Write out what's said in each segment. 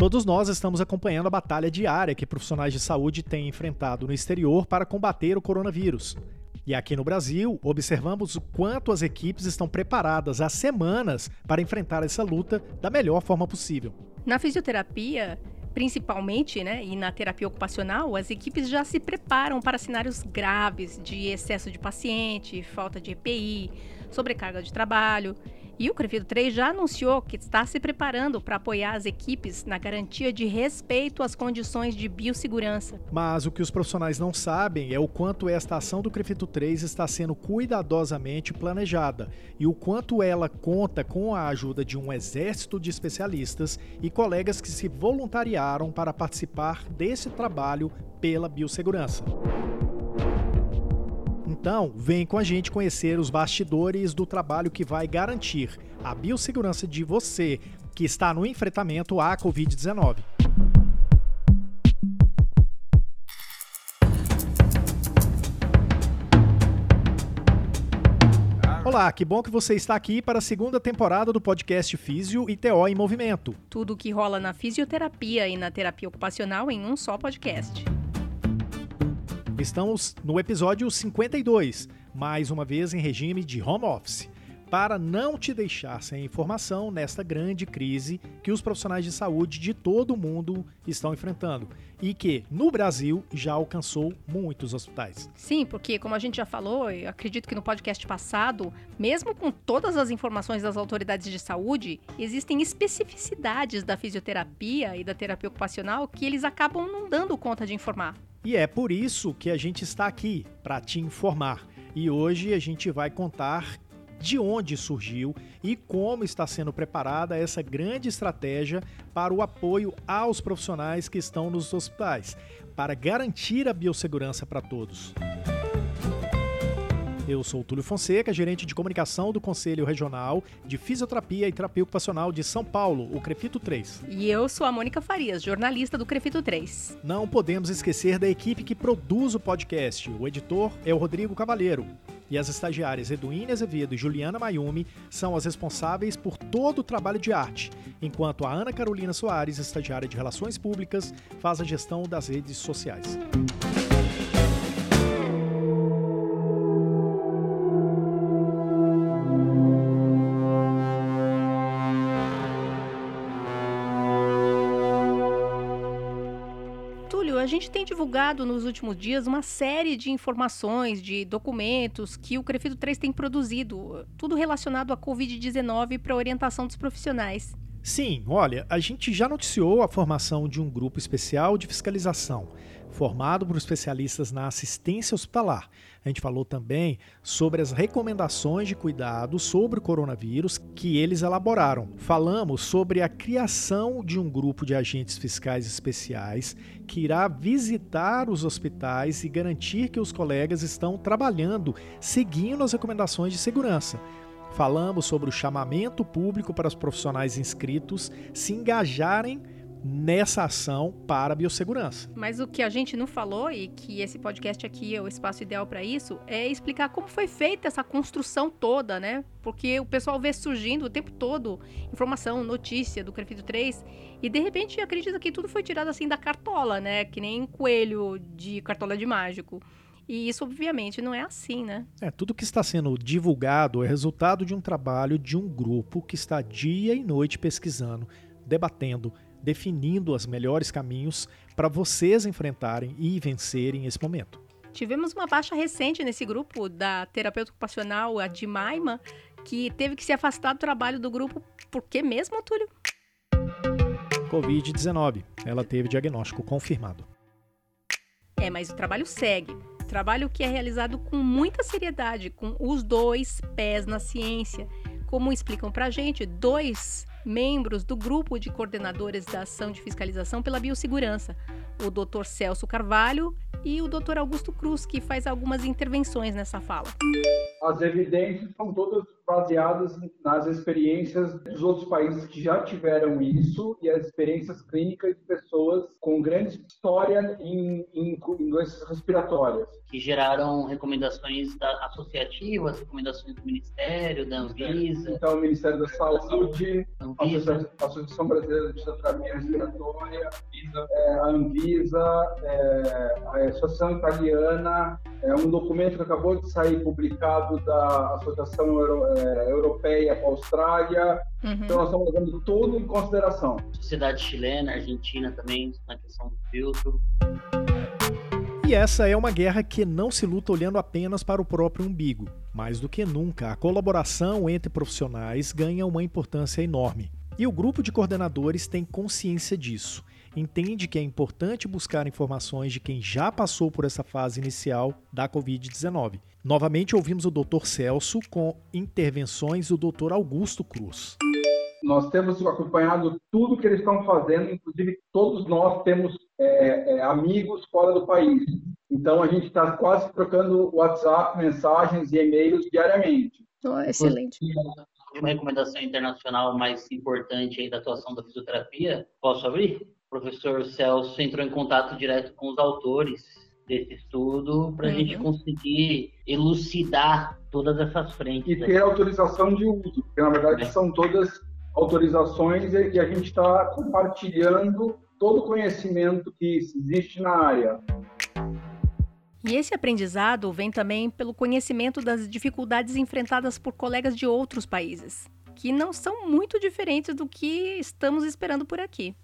Todos nós estamos acompanhando a batalha diária que profissionais de saúde têm enfrentado no exterior para combater o coronavírus. E aqui no Brasil, observamos o quanto as equipes estão preparadas há semanas para enfrentar essa luta da melhor forma possível. Na fisioterapia, principalmente, né, e na terapia ocupacional, as equipes já se preparam para cenários graves de excesso de paciente, falta de EPI, sobrecarga de trabalho. E o CREFIDO 3 já anunciou que está se preparando para apoiar as equipes na garantia de respeito às condições de biossegurança. Mas o que os profissionais não sabem é o quanto esta ação do CREFIDO 3 está sendo cuidadosamente planejada e o quanto ela conta com a ajuda de um exército de especialistas e colegas que se voluntariaram para participar desse trabalho pela biossegurança. Então, vem com a gente conhecer os bastidores do trabalho que vai garantir a biossegurança de você que está no enfrentamento à Covid-19. Olá, que bom que você está aqui para a segunda temporada do podcast Físio e TO em Movimento. Tudo o que rola na fisioterapia e na terapia ocupacional em um só podcast. Estamos no episódio 52, mais uma vez em regime de home office, para não te deixar sem informação nesta grande crise que os profissionais de saúde de todo o mundo estão enfrentando e que, no Brasil, já alcançou muitos hospitais. Sim, porque, como a gente já falou, eu acredito que no podcast passado, mesmo com todas as informações das autoridades de saúde, existem especificidades da fisioterapia e da terapia ocupacional que eles acabam não dando conta de informar. E é por isso que a gente está aqui, para te informar. E hoje a gente vai contar de onde surgiu e como está sendo preparada essa grande estratégia para o apoio aos profissionais que estão nos hospitais, para garantir a biossegurança para todos. Eu sou o Túlio Fonseca, gerente de comunicação do Conselho Regional de Fisioterapia e Terapia Ocupacional de São Paulo, o Crefito 3. E eu sou a Mônica Farias, jornalista do Crefito 3. Não podemos esquecer da equipe que produz o podcast. O editor é o Rodrigo Cavalheiro. E as estagiárias Eduine Azevedo e Juliana Mayumi são as responsáveis por todo o trabalho de arte, enquanto a Ana Carolina Soares, estagiária de Relações Públicas, faz a gestão das redes sociais. Divulgado nos últimos dias uma série de informações, de documentos que o Crefito 3 tem produzido, tudo relacionado à Covid-19 para orientação dos profissionais. Sim, olha, a gente já noticiou a formação de um grupo especial de fiscalização, formado por especialistas na assistência hospitalar. A gente falou também sobre as recomendações de cuidado sobre o coronavírus que eles elaboraram. Falamos sobre a criação de um grupo de agentes fiscais especiais que irá visitar os hospitais e garantir que os colegas estão trabalhando seguindo as recomendações de segurança. Falamos sobre o chamamento público para os profissionais inscritos se engajarem nessa ação para a biossegurança. Mas o que a gente não falou e que esse podcast aqui é o espaço ideal para isso é explicar como foi feita essa construção toda, né? Porque o pessoal vê surgindo o tempo todo informação, notícia do Crefito 3 e de repente acredita que tudo foi tirado assim da cartola, né? Que nem coelho de cartola de mágico. E isso, obviamente, não é assim, né? É, tudo que está sendo divulgado é resultado de um trabalho de um grupo que está dia e noite pesquisando, debatendo, definindo os melhores caminhos para vocês enfrentarem e vencerem esse momento. Tivemos uma baixa recente nesse grupo da terapeuta ocupacional, a Dimaima, que teve que se afastar do trabalho do grupo. Por que mesmo, Túlio? Covid-19. Ela teve diagnóstico confirmado. É, mas o trabalho segue. Trabalho que é realizado com muita seriedade, com os dois pés na ciência. Como explicam pra gente, dois membros do grupo de coordenadores da ação de fiscalização pela biossegurança, o Dr. Celso Carvalho e o Dr. Augusto Cruz, que faz algumas intervenções nessa fala. As evidências são todas baseadas nas experiências dos outros países que já tiveram isso e as experiências clínicas de pessoas com grande história em, em, em doenças respiratórias. Que geraram recomendações da, associativas, recomendações do Ministério, da Anvisa. Então, o Ministério da Saúde, a Associação Brasileira de Fisioterapia Respiratória, é, a Anvisa, é, a Associação Italiana, é um documento que acabou de sair publicado da Associação Euro, é, Europeia com a Austrália. Uhum. Então, nós estamos levando tudo em consideração. Sociedade chilena, Argentina também, na questão do filtro. E essa é uma guerra que não se luta olhando apenas para o próprio umbigo. Mais do que nunca, a colaboração entre profissionais ganha uma importância enorme. E o grupo de coordenadores tem consciência disso. Entende que é importante buscar informações de quem já passou por essa fase inicial da Covid-19. Novamente ouvimos o Dr. Celso com intervenções do Dr. Augusto Cruz. Nós temos acompanhado tudo que eles estão fazendo, inclusive todos nós temos é, é, amigos fora do país. Então a gente está quase trocando WhatsApp, mensagens e e-mails diariamente. Oh, excelente. Uma recomendação internacional mais importante aí da atuação da fisioterapia, posso abrir? O professor Celso entrou em contato direto com os autores desse estudo para a uhum. gente conseguir elucidar todas essas frentes. E ter autorização de uso, porque na verdade é. são todas autorizações e a gente está compartilhando todo o conhecimento que existe na área. E esse aprendizado vem também pelo conhecimento das dificuldades enfrentadas por colegas de outros países, que não são muito diferentes do que estamos esperando por aqui.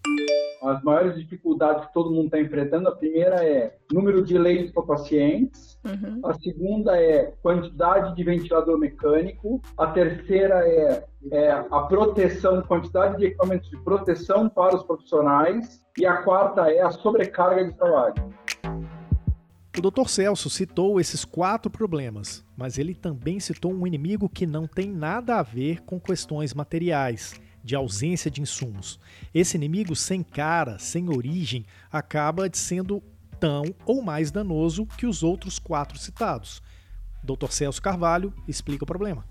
As maiores dificuldades que todo mundo está enfrentando, a primeira é número de leitos para pacientes, uhum. a segunda é quantidade de ventilador mecânico, a terceira é, é a proteção, quantidade de equipamentos de proteção para os profissionais, e a quarta é a sobrecarga de trabalho. O Dr. Celso citou esses quatro problemas, mas ele também citou um inimigo que não tem nada a ver com questões materiais, de ausência de insumos. Esse inimigo sem cara, sem origem, acaba sendo tão ou mais danoso que os outros quatro citados. Dr. Celso Carvalho explica o problema.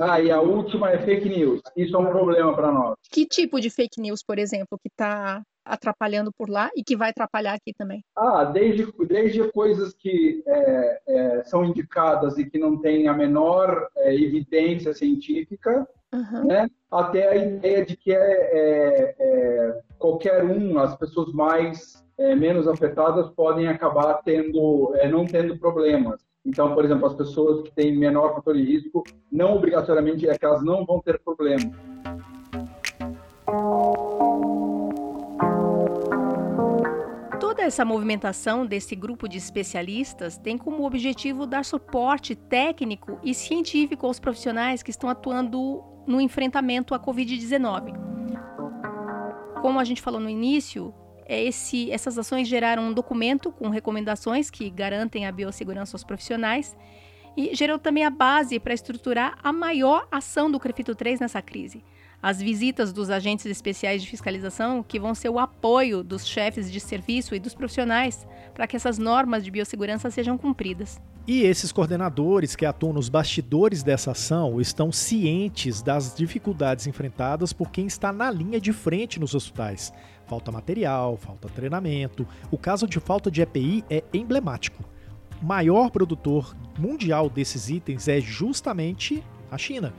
Ah, e a última é fake news. Isso é um problema para nós. Que tipo de fake news, por exemplo, que está atrapalhando por lá e que vai atrapalhar aqui também? Ah, desde, desde coisas que é, é, são indicadas e que não têm a menor é, evidência científica, uhum. né, até a ideia de que é, é, é qualquer um, as pessoas mais é, menos afetadas podem acabar tendo, não tendo problemas. Então, por exemplo, as pessoas que têm menor fator de risco, não obrigatoriamente é que elas não vão ter problema. Toda essa movimentação desse grupo de especialistas tem como objetivo dar suporte técnico e científico aos profissionais que estão atuando no enfrentamento à Covid-19. Como a gente falou no início, é esse, essas ações geraram um documento com recomendações que garantem a biossegurança aos profissionais e gerou também a base para estruturar a maior ação do CREFITO 3 nessa crise as visitas dos agentes especiais de fiscalização, que vão ser o apoio dos chefes de serviço e dos profissionais para que essas normas de biossegurança sejam cumpridas. E esses coordenadores que atuam nos bastidores dessa ação estão cientes das dificuldades enfrentadas por quem está na linha de frente nos hospitais. Falta material, falta treinamento. O caso de falta de EPI é emblemático. O maior produtor mundial desses itens é justamente a China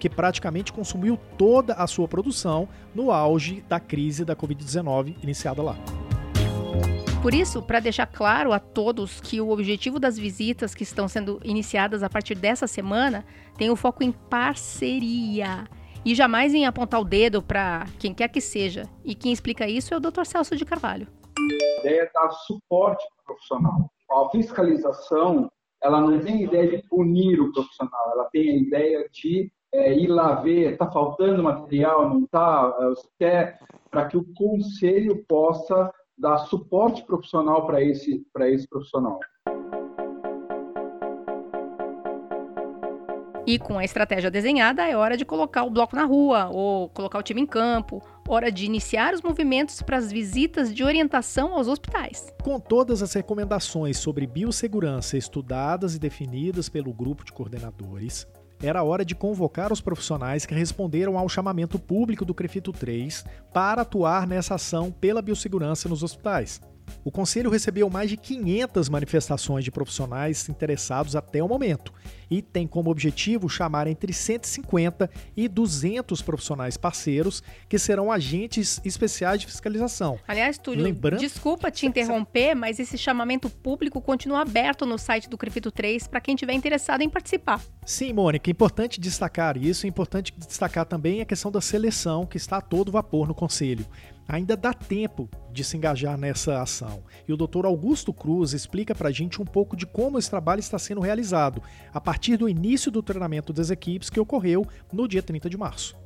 que praticamente consumiu toda a sua produção no auge da crise da Covid-19 iniciada lá. Por isso, para deixar claro a todos que o objetivo das visitas que estão sendo iniciadas a partir dessa semana tem o foco em parceria e jamais em apontar o dedo para quem quer que seja. E quem explica isso é o Dr. Celso de Carvalho. A ideia é dar suporte profissional. A fiscalização, ela não tem a ideia de punir o profissional, ela tem a ideia de é, ir lá ver, está faltando material, não está, quer, para que o conselho possa dar suporte profissional para esse, esse profissional. E com a estratégia desenhada, é hora de colocar o bloco na rua, ou colocar o time em campo, Hora de iniciar os movimentos para as visitas de orientação aos hospitais. Com todas as recomendações sobre biossegurança estudadas e definidas pelo grupo de coordenadores, era hora de convocar os profissionais que responderam ao chamamento público do CREFITO 3 para atuar nessa ação pela biossegurança nos hospitais. O Conselho recebeu mais de 500 manifestações de profissionais interessados até o momento e tem como objetivo chamar entre 150 e 200 profissionais parceiros que serão agentes especiais de fiscalização. Aliás, Túlio, Lembrando... desculpa te interromper, mas esse chamamento público continua aberto no site do Crefito 3 para quem tiver interessado em participar. Sim, Mônica, é importante destacar isso, é importante destacar também a questão da seleção que está a todo vapor no Conselho ainda dá tempo de se engajar nessa ação. E o Dr. Augusto Cruz explica para a gente um pouco de como esse trabalho está sendo realizado a partir do início do treinamento das equipes que ocorreu no dia 30 de março.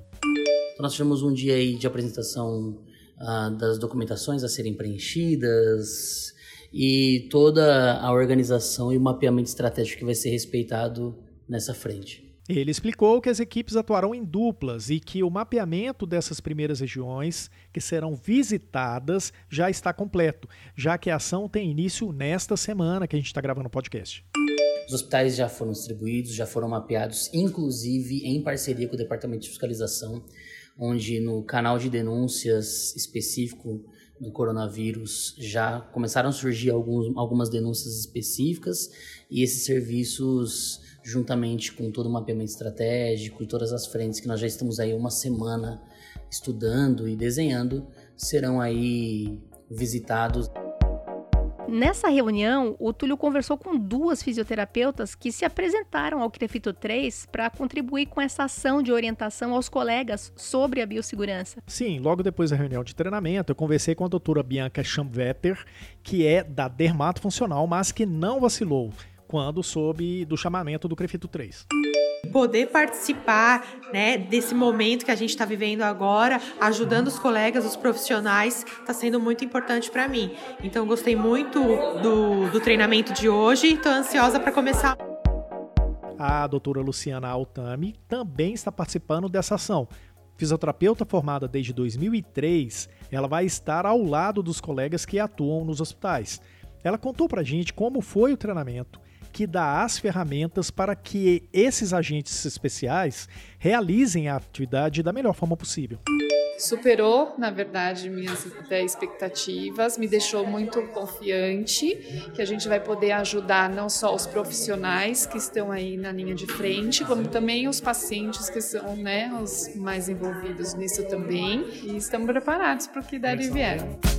Nós tivemos um dia aí de apresentação ah, das documentações a serem preenchidas e toda a organização e o mapeamento estratégico que vai ser respeitado nessa frente. Ele explicou que as equipes atuarão em duplas e que o mapeamento dessas primeiras regiões que serão visitadas já está completo, já que a ação tem início nesta semana que a gente está gravando o podcast. Os hospitais já foram distribuídos, já foram mapeados, inclusive em parceria com o Departamento de Fiscalização, onde no canal de denúncias específico do coronavírus já começaram a surgir alguns, algumas denúncias específicas e esses serviços juntamente com todo o mapeamento estratégico e todas as frentes que nós já estamos aí uma semana estudando e desenhando, serão aí visitados. Nessa reunião, o Túlio conversou com duas fisioterapeutas que se apresentaram ao Crefito 3 para contribuir com essa ação de orientação aos colegas sobre a biossegurança. Sim, logo depois da reunião de treinamento, eu conversei com a doutora Bianca Schamvetter, que é da Dermato Funcional, mas que não vacilou quando soube do chamamento do Crefito 3 poder participar né, desse momento que a gente está vivendo agora, ajudando os colegas, os profissionais, está sendo muito importante para mim. Então, gostei muito do, do treinamento de hoje e estou ansiosa para começar. A doutora Luciana Altami também está participando dessa ação. Fisioterapeuta formada desde 2003, ela vai estar ao lado dos colegas que atuam nos hospitais. Ela contou para a gente como foi o treinamento, que dá as ferramentas para que esses agentes especiais realizem a atividade da melhor forma possível. Superou, na verdade, minhas expectativas, me deixou muito confiante que a gente vai poder ajudar não só os profissionais que estão aí na linha de frente, como também os pacientes que são né, os mais envolvidos nisso também. E estamos preparados para o que der e vier.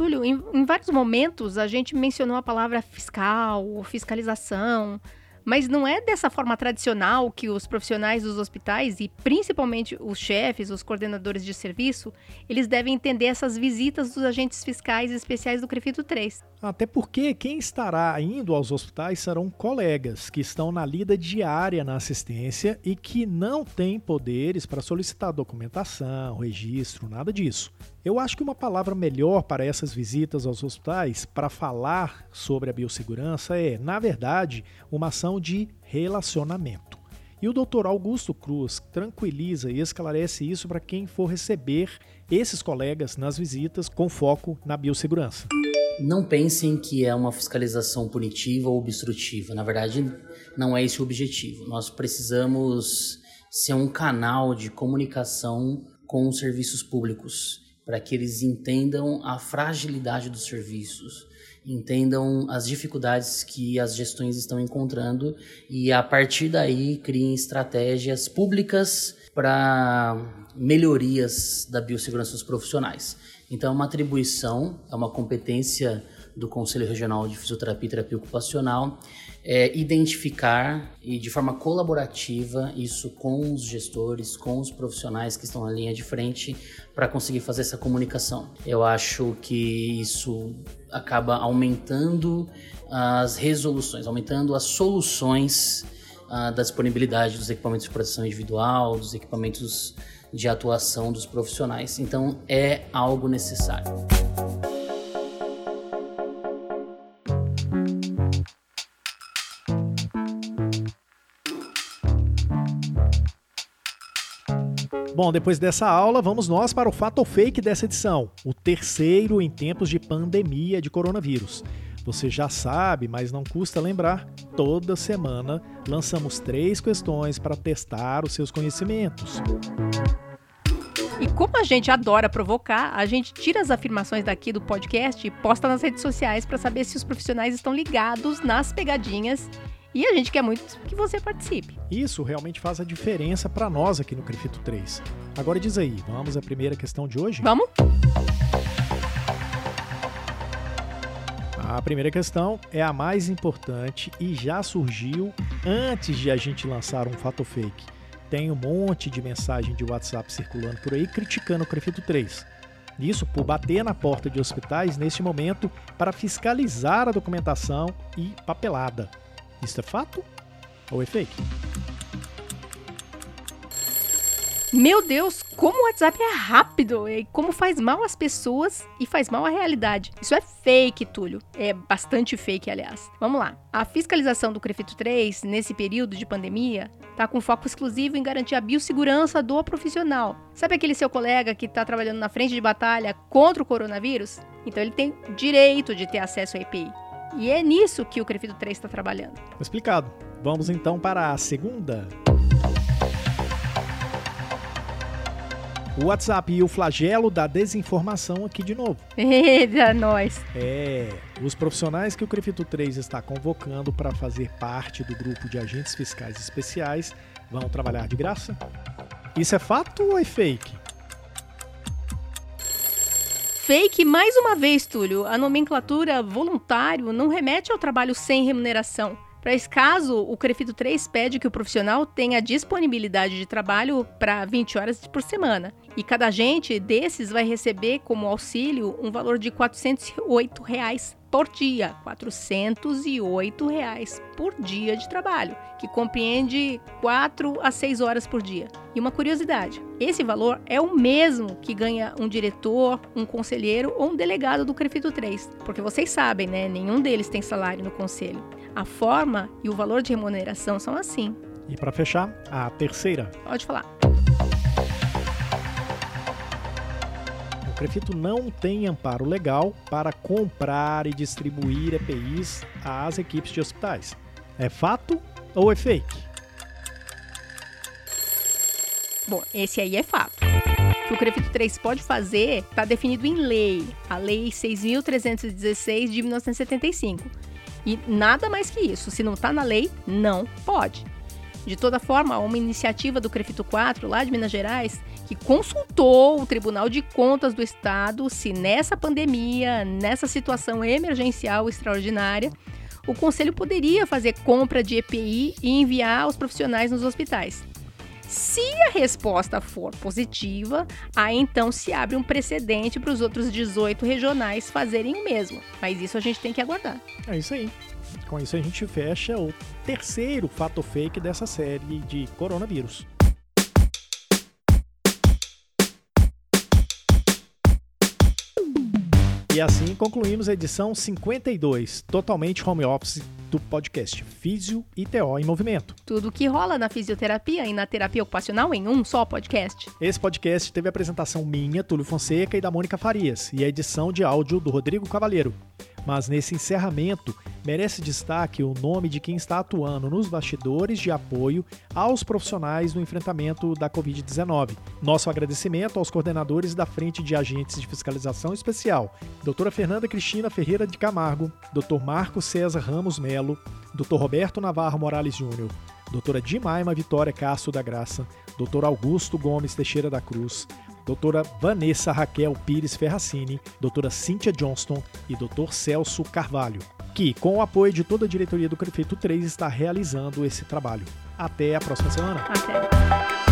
Túlio, em, em vários momentos a gente mencionou a palavra fiscal, fiscalização, mas não é dessa forma tradicional que os profissionais dos hospitais e principalmente os chefes, os coordenadores de serviço, eles devem entender essas visitas dos agentes fiscais especiais do Crefito 3. Até porque quem estará indo aos hospitais serão colegas que estão na lida diária na assistência e que não têm poderes para solicitar documentação, registro, nada disso. Eu acho que uma palavra melhor para essas visitas aos hospitais para falar sobre a biossegurança é, na verdade, uma ação de relacionamento. E o Dr. Augusto Cruz tranquiliza e esclarece isso para quem for receber esses colegas nas visitas com foco na biossegurança. Não pensem que é uma fiscalização punitiva ou obstrutiva. Na verdade, não é esse o objetivo. Nós precisamos ser um canal de comunicação com os serviços públicos, para que eles entendam a fragilidade dos serviços, entendam as dificuldades que as gestões estão encontrando e a partir daí criem estratégias públicas para melhorias da biossegurança dos profissionais. Então, é uma atribuição, é uma competência do Conselho Regional de Fisioterapia e Terapia Ocupacional é, identificar e de forma colaborativa isso com os gestores, com os profissionais que estão na linha de frente para conseguir fazer essa comunicação. Eu acho que isso acaba aumentando as resoluções, aumentando as soluções uh, da disponibilidade dos equipamentos de proteção individual, dos equipamentos de atuação dos profissionais. Então é algo necessário. Bom, depois dessa aula, vamos nós para o fato ou fake dessa edição, o terceiro em tempos de pandemia de coronavírus. Você já sabe, mas não custa lembrar, toda semana lançamos três questões para testar os seus conhecimentos. E como a gente adora provocar, a gente tira as afirmações daqui do podcast e posta nas redes sociais para saber se os profissionais estão ligados nas pegadinhas e a gente quer muito que você participe. Isso realmente faz a diferença para nós aqui no Crefito 3. Agora diz aí, vamos à primeira questão de hoje? Vamos? A primeira questão é a mais importante e já surgiu antes de a gente lançar um fato fake. Tem um monte de mensagem de WhatsApp circulando por aí criticando o Crefito 3. Isso por bater na porta de hospitais neste momento para fiscalizar a documentação e papelada. Isso é fato ou é fake? Meu Deus, como o WhatsApp é rápido e como faz mal às pessoas e faz mal à realidade. Isso é fake, Túlio. É bastante fake, aliás. Vamos lá. A fiscalização do Crefito 3, nesse período de pandemia, tá com foco exclusivo em garantir a biossegurança do profissional. Sabe aquele seu colega que está trabalhando na frente de batalha contra o coronavírus? Então ele tem direito de ter acesso à EPI. E é nisso que o Crefito 3 está trabalhando. Explicado. Vamos então para a segunda. O WhatsApp e o flagelo da desinformação aqui de novo. Eita, nós. É, os profissionais que o Crefito 3 está convocando para fazer parte do grupo de agentes fiscais especiais vão trabalhar de graça? Isso é fato ou é fake? fake mais uma vez, Túlio. A nomenclatura voluntário não remete ao trabalho sem remuneração. Para esse caso, o Crefito 3 pede que o profissional tenha disponibilidade de trabalho para 20 horas por semana. E cada agente desses vai receber como auxílio um valor de 408 reais por dia, 408 reais por dia de trabalho, que compreende 4 a 6 horas por dia. E uma curiosidade, esse valor é o mesmo que ganha um diretor, um conselheiro ou um delegado do Crefito 3, porque vocês sabem, né, nenhum deles tem salário no conselho. A forma e o valor de remuneração são assim. E para fechar, a terceira. Pode falar. Crefito não tem amparo legal para comprar e distribuir EPIs às equipes de hospitais. É fato ou é fake? Bom, esse aí é fato. O que o Crefito 3 pode fazer está definido em lei, a Lei 6.316 de 1975. E nada mais que isso. Se não está na lei, não pode. De toda forma, uma iniciativa do Crefito 4, lá de Minas Gerais, que consultou o Tribunal de Contas do Estado se nessa pandemia, nessa situação emergencial extraordinária, o Conselho poderia fazer compra de EPI e enviar os profissionais nos hospitais. Se a resposta for positiva, aí então se abre um precedente para os outros 18 regionais fazerem o mesmo. Mas isso a gente tem que aguardar. É isso aí. Com isso a gente fecha o terceiro fato fake dessa série de coronavírus. E assim concluímos a edição 52, totalmente home office do podcast Físio e TO em Movimento. Tudo que rola na fisioterapia e na terapia ocupacional em um só podcast. Esse podcast teve a apresentação minha, Túlio Fonseca, e da Mônica Farias, e a edição de áudio do Rodrigo Cavalheiro. Mas nesse encerramento, merece destaque o nome de quem está atuando nos bastidores de apoio aos profissionais no enfrentamento da Covid-19. Nosso agradecimento aos coordenadores da Frente de Agentes de Fiscalização Especial, doutora Fernanda Cristina Ferreira de Camargo, doutor Marco César Ramos Melo, doutor Roberto Navarro Morales Júnior, doutora Dimaima Vitória Castro da Graça, doutor Augusto Gomes Teixeira da Cruz, doutora Vanessa Raquel Pires Ferracini, doutora Cíntia Johnston e doutor Celso Carvalho, que, com o apoio de toda a diretoria do Prefeito 3, está realizando esse trabalho. Até a próxima semana. Até.